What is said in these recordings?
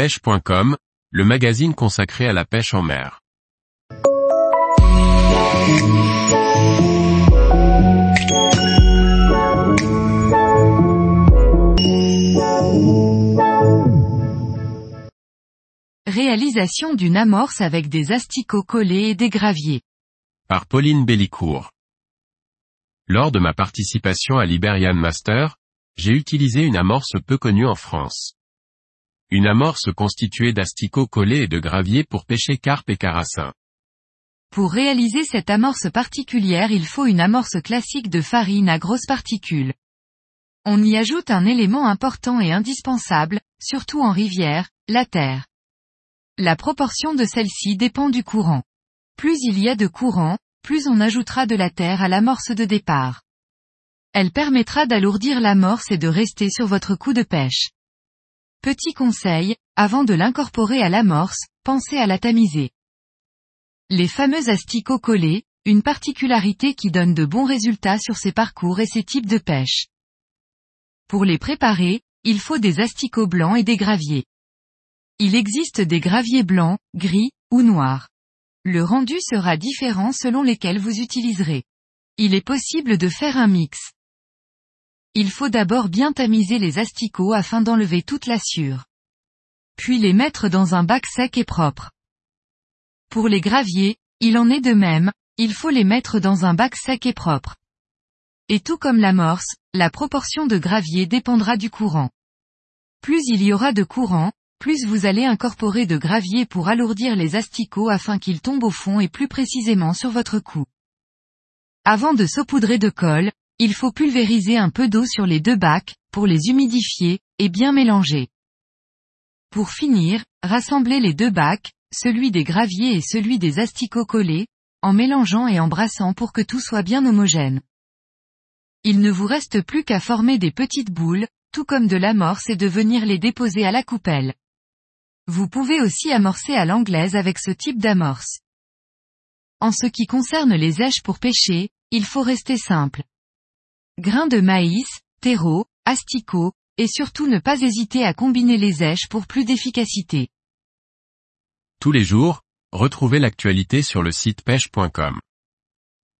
pêche.com, le magazine consacré à la pêche en mer. Réalisation d'une amorce avec des asticots collés et des graviers. Par Pauline Bellicourt. Lors de ma participation à l'Iberian Master, j'ai utilisé une amorce peu connue en France. Une amorce constituée d'asticots collés et de graviers pour pêcher carpe et carassin. Pour réaliser cette amorce particulière il faut une amorce classique de farine à grosses particules. On y ajoute un élément important et indispensable, surtout en rivière, la terre. La proportion de celle-ci dépend du courant. Plus il y a de courant, plus on ajoutera de la terre à l'amorce de départ. Elle permettra d'alourdir l'amorce et de rester sur votre coup de pêche. Petit conseil, avant de l'incorporer à l'amorce, pensez à la tamiser. Les fameux asticots collés, une particularité qui donne de bons résultats sur ces parcours et ces types de pêche. Pour les préparer, il faut des asticots blancs et des graviers. Il existe des graviers blancs, gris, ou noirs. Le rendu sera différent selon lesquels vous utiliserez. Il est possible de faire un mix. Il faut d'abord bien tamiser les asticots afin d'enlever toute l'assure. Puis les mettre dans un bac sec et propre. Pour les graviers, il en est de même, il faut les mettre dans un bac sec et propre. Et tout comme l'amorce, la proportion de gravier dépendra du courant. Plus il y aura de courant, plus vous allez incorporer de gravier pour alourdir les asticots afin qu'ils tombent au fond et plus précisément sur votre cou. Avant de saupoudrer de colle, il faut pulvériser un peu d'eau sur les deux bacs, pour les humidifier, et bien mélanger. Pour finir, rassemblez les deux bacs, celui des graviers et celui des asticots collés, en mélangeant et en brassant pour que tout soit bien homogène. Il ne vous reste plus qu'à former des petites boules, tout comme de l'amorce et de venir les déposer à la coupelle. Vous pouvez aussi amorcer à l'anglaise avec ce type d'amorce. En ce qui concerne les èches pour pêcher, il faut rester simple grains de maïs, terreau, asticots, et surtout ne pas hésiter à combiner les èches pour plus d'efficacité. Tous les jours, retrouvez l'actualité sur le site pêche.com.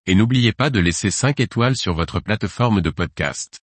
Et n'oubliez pas de laisser 5 étoiles sur votre plateforme de podcast.